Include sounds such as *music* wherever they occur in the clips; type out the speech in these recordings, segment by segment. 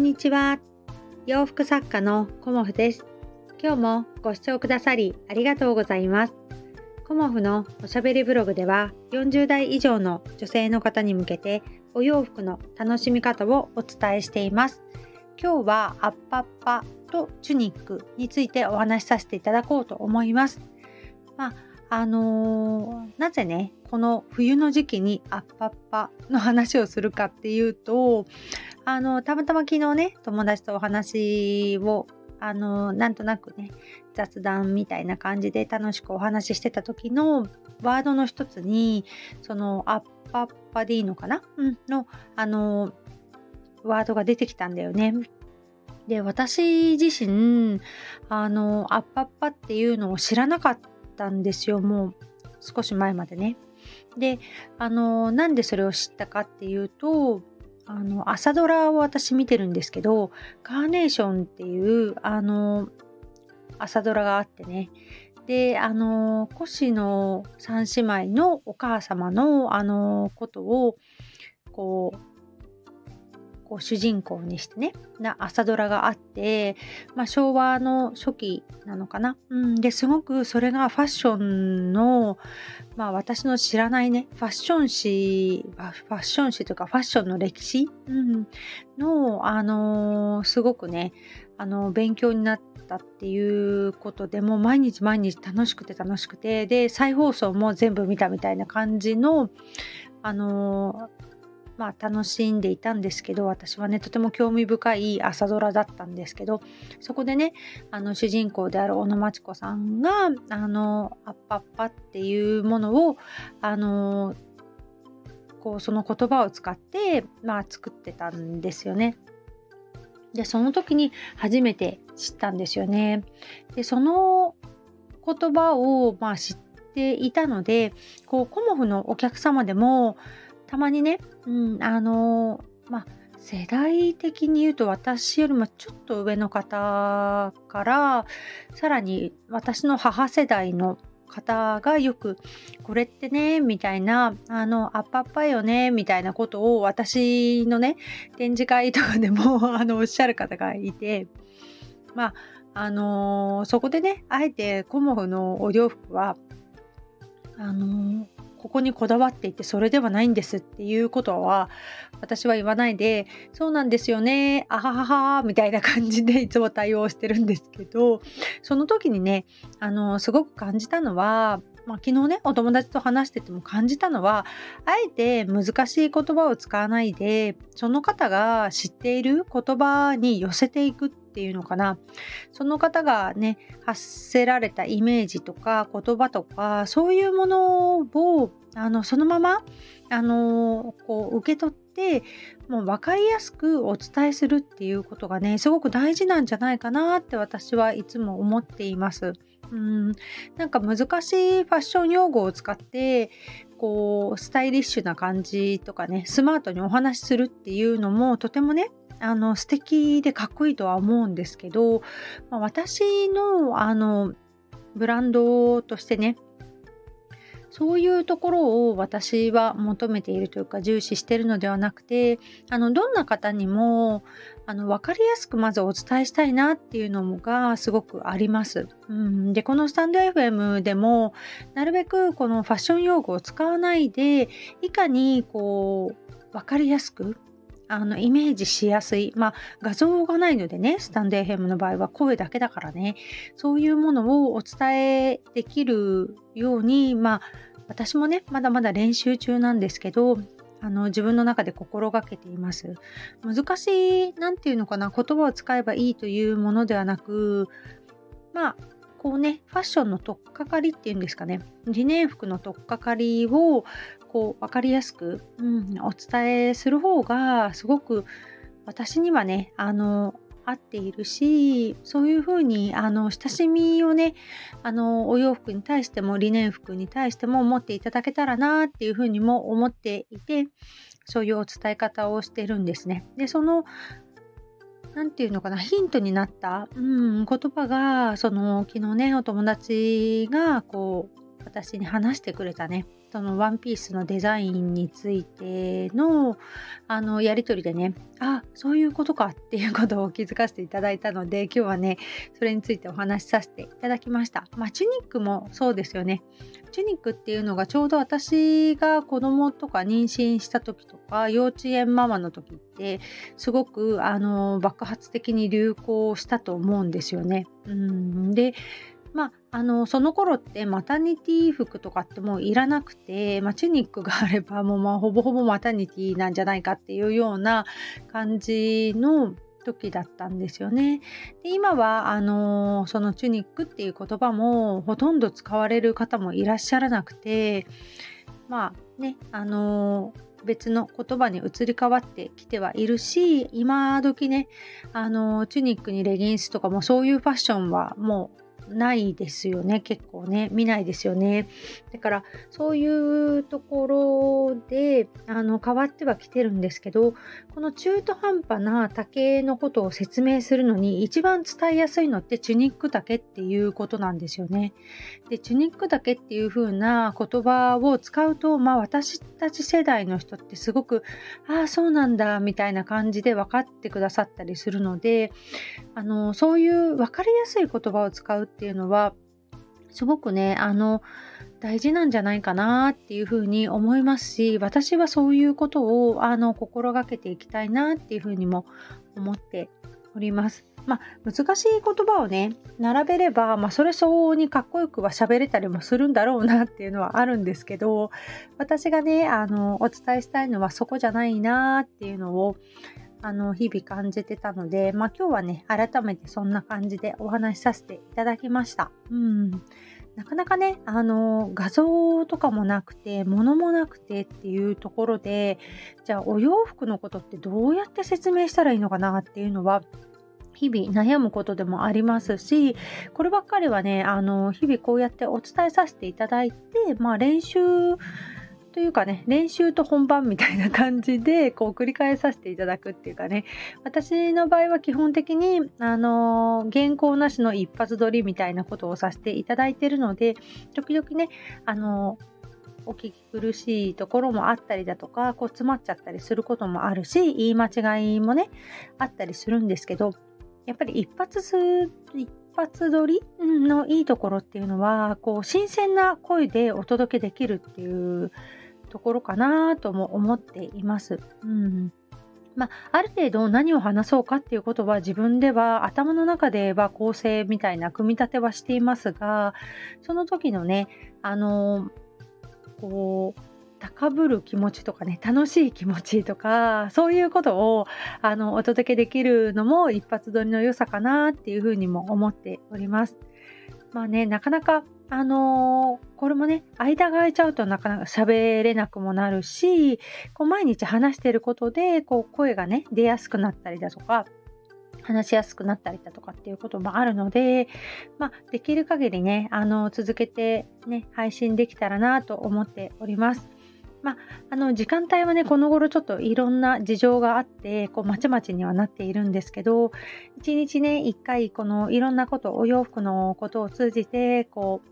んにちは。洋服作家のコモフです。今日もご視聴くださりありがとうございます。コモフのおしゃべりブログでは40代以上の女性の方に向けてお洋服の楽しみ方をお伝えしています。今日はアッパッパとチュニックについてお話しさせていただこうと思います。まああのー、なぜねこの冬の時期にアッパッパの話をするかっていうとあのたまたま昨日ね友達とお話をあのなんとなくね雑談みたいな感じで楽しくお話ししてた時のワードの一つにそのアッパッパでいいのかな、うん、のあのワードが出てきたんだよね。で私自身あのアッパッパっていうのを知らなかったんですよもう少し前までね。であのなんでそれを知ったかっていうとあの朝ドラを私見てるんですけどカーネーションっていうあの朝ドラがあってね。であのコシの三姉妹のお母様のあのことをこうこう主人公にしてねな朝ドラがあって、まあ、昭和の初期なのかな、うん、ですごくそれがファッションの、まあ、私の知らないねファッション誌ファッション誌というかファッションの歴史、うん、の、あのー、すごくねあの勉強になったっていうことでもう毎日毎日楽しくて楽しくてで再放送も全部見たみたいな感じのあのーまあ、楽しんでいたんですけど私はねとても興味深い朝ドラだったんですけどそこでねあの主人公である小野真知子さんがあのアッパッパっていうものをあのこうその言葉を使って、まあ、作ってたんですよね。でその時に初めて知ったんですよね。でその言葉を、まあ、知っていたのでこうコモフのお客様でもたまにね、うん、あのまあ世代的に言うと私よりもちょっと上の方からさらに私の母世代の方がよくこれってねみたいなあのアッパッパよねみたいなことを私のね展示会とかでも *laughs* あのおっしゃる方がいてまああのー、そこでねあえてコモフのお洋服はあのーここにこだわっていてそれではないんですっていうことは私は言わないでそうなんですよねあはははみたいな感じでいつも対応してるんですけどその時にねあのすごく感じたのはまあ、昨日ねお友達と話してても感じたのはあえて難しい言葉を使わないでその方が知っている言葉に寄せていくっていうのかなその方がね発せられたイメージとか言葉とかそういうものをあのそのままあのこう受け取ってもう分かりやすくお伝えするっていうことがねすごく大事なんじゃないかなって私はいつも思っています。うん。なんか難しいファッション用語を使ってこうスタイリッシュな感じとかねスマートにお話しするっていうのもとてもねあの素敵でかっこいいとは思うんですけど、まあ、私のあのブランドとしてねそういうところを私は求めているというか重視しているのではなくてあのどんな方にもあの分かりやすくまずお伝えしたいなっていうのがすごくあります。うん、でこのスタンド FM でもなるべくこのファッション用語を使わないでいかにこう分かりやすくあのイメージしやすい、まあ、画像がないのでねスタンド FM の場合は声だけだからね。そういうものをお伝えできるようにまあ私もねまだまだ練習中なんですけどあの自分の中で心がけています。難しい何て言うのかな言葉を使えばいいというものではなくまあこうねファッションの取っかかりっていうんですかね理念服の取っかかりをこう分かりやすく、うん、お伝えする方がすごく私にはねあの合っているしそういうふうにあの親しみをねあのお洋服に対してもリネン服に対しても持っていただけたらなっていうふうにも思っていてそういうお伝え方をしてるんですね。でその何て言うのかなヒントになった、うん、言葉がその昨日ねお友達がこう私に話してくれたね。そのワンピースのデザインについてのあのやり取りでねあそういうことかっていうことを気づかせていただいたので今日はねそれについてお話しさせていただきました。まあチュニックもそうですよね。チュニックっていうのがちょうど私が子供とか妊娠した時とか幼稚園ママの時ってすごくあの爆発的に流行したと思うんですよね。うん。であ、のその頃ってマタニティ服とかってもういらなくて、まあ、チュニックがあればもうまあ *laughs* ほぼほぼマタニティなんじゃないかっていうような感じの時だったんですよね。で今はあのそのチュニックっていう言葉もほとんど使われる方もいらっしゃらなくてまあねあの別の言葉に移り変わってきてはいるし今時ねあのチュニックにレギンスとかもそういうファッションはもうないですよね。結構ね。見ないですよね。だからそういうところであの変わってはきてるんですけどこの中途半端な竹のことを説明するのに一番伝えやすいのってチュニック竹っていうことなんですよね。でチュニック竹っていう風な言葉を使うとまあ私たち世代の人ってすごくああそうなんだみたいな感じで分かってくださったりするのであのそういう分かりやすい言葉を使うってていうのはすごくねあの大事なんじゃないかなっていうふうに思いますし私はそういうことをあの心がけていきたいなっていうふうにも思っております。まあ、難しい言葉をね並べれば、まあ、それ相応にかっこよくは喋れたりもするんだろうなっていうのはあるんですけど私がねあのお伝えしたいのはそこじゃないなっていうのをあの日々感じてたので、まあ、今日はね改めてそんな感じでお話しさせていただきました。うんなかなかね、あの画像とかもなくて物もなくてっていうところでじゃあお洋服のことってどうやって説明したらいいのかなっていうのは日々悩むことでもありますしこればっかりはねあの日々こうやってお伝えさせていただいて、まあ、練習というかね練習と本番みたいな感じで *laughs* こう繰り返させていただくっていうかね。私の場合は基本的にあの原稿なしの一発撮りみたいなことをさせていただいてるので時々ねあのお聞き苦しいところもあったりだとかこう詰まっちゃったりすることもあるし言い間違いもねあったりするんですけどやっぱり一発す一発撮りのいいところっていうのはこう新鮮な声でお届けできるっていうところかなとも思っています。うんまあ、ある程度何を話そうかっていうことは自分では頭の中では構成みたいな組み立てはしていますがその時のねあのこう高ぶる気持ちとかね楽しい気持ちとかそういうことをあのお届けできるのも一発撮りの良さかなっていうふうにも思っております。まあねなかなかあのー、これもね間が空いちゃうとなかなか喋れなくもなるしこう毎日話してることでこう声がね出やすくなったりだとか話しやすくなったりだとかっていうこともあるので、まあ、できる限りねあの続けてね配信できたらなと思っております。まあ、あの時間帯はねこの頃ちょっといろんな事情があってこうまちまちにはなっているんですけど一日ね一回このいろんなことお洋服のことを通じてこう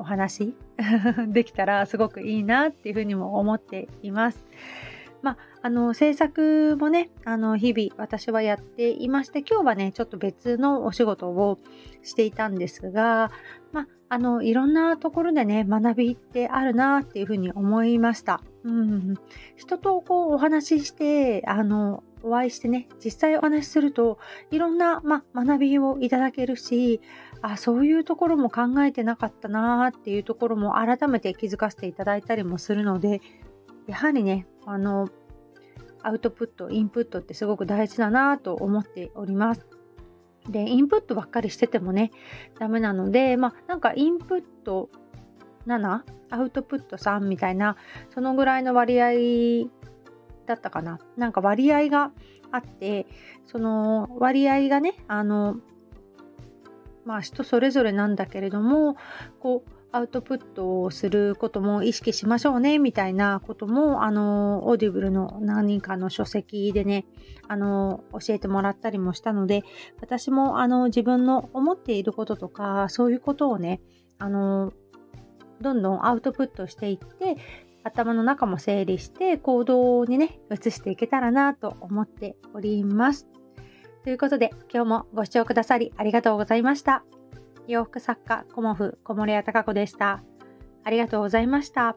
お話 *laughs* できたらすごくいいなっていうふうにも思っています。まあ、あの制作もねあの日々私はやっていまして今日はねちょっと別のお仕事をしていたんですが、まあ、あのいろんなところでね学びってあるなっていうふうに思いました。人とこうお話ししてあのお会いしてね実際お話しするといろんな、ま、学びをいただけるしあそういうところも考えてなかったなっていうところも改めて気づかせていただいたりもするのでやはりねあのアウトプットインプットってすごく大事だなと思っております。で、インプットばっかりしててもね、ダメなので、まあ、なんかインプット7、アウトプット3みたいな、そのぐらいの割合だったかな。なんか割合があって、その割合がね、あの、まあ人それぞれなんだけれども、こう、アウトプットをすることも意識しましょうねみたいなこともあのオーディブルの何人かの書籍でねあの教えてもらったりもしたので私もあの自分の思っていることとかそういうことをねあのどんどんアウトプットしていって頭の中も整理して行動にね移していけたらなと思っております。ということで今日もご視聴くださりありがとうございました。洋服作家コモフ小森屋隆子でした。ありがとうございました。